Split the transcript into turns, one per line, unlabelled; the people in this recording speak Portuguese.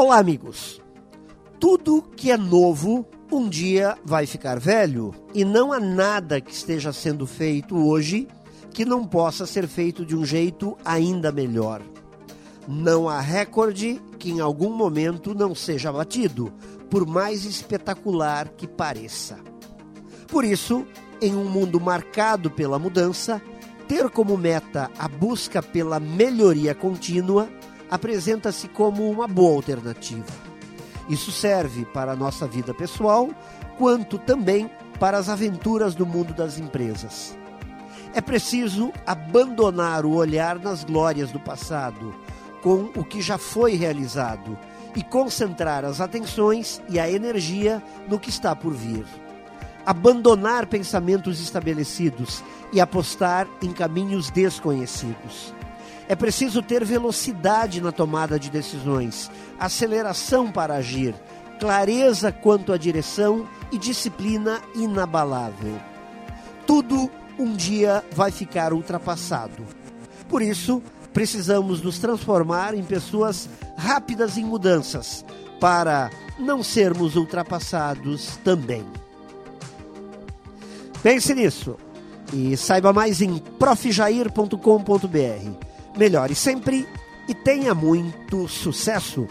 Olá, amigos. Tudo que é novo um dia vai ficar velho e não há nada que esteja sendo feito hoje que não possa ser feito de um jeito ainda melhor. Não há recorde que em algum momento não seja batido, por mais espetacular que pareça. Por isso, em um mundo marcado pela mudança, ter como meta a busca pela melhoria contínua apresenta-se como uma boa alternativa. Isso serve para a nossa vida pessoal, quanto também para as aventuras do mundo das empresas. É preciso abandonar o olhar nas glórias do passado, com o que já foi realizado, e concentrar as atenções e a energia no que está por vir. Abandonar pensamentos estabelecidos e apostar em caminhos desconhecidos. É preciso ter velocidade na tomada de decisões, aceleração para agir, clareza quanto à direção e disciplina inabalável. Tudo um dia vai ficar ultrapassado. Por isso, precisamos nos transformar em pessoas rápidas em mudanças para não sermos ultrapassados também. Pense nisso e saiba mais em profjair.com.br. Melhore sempre e tenha muito sucesso!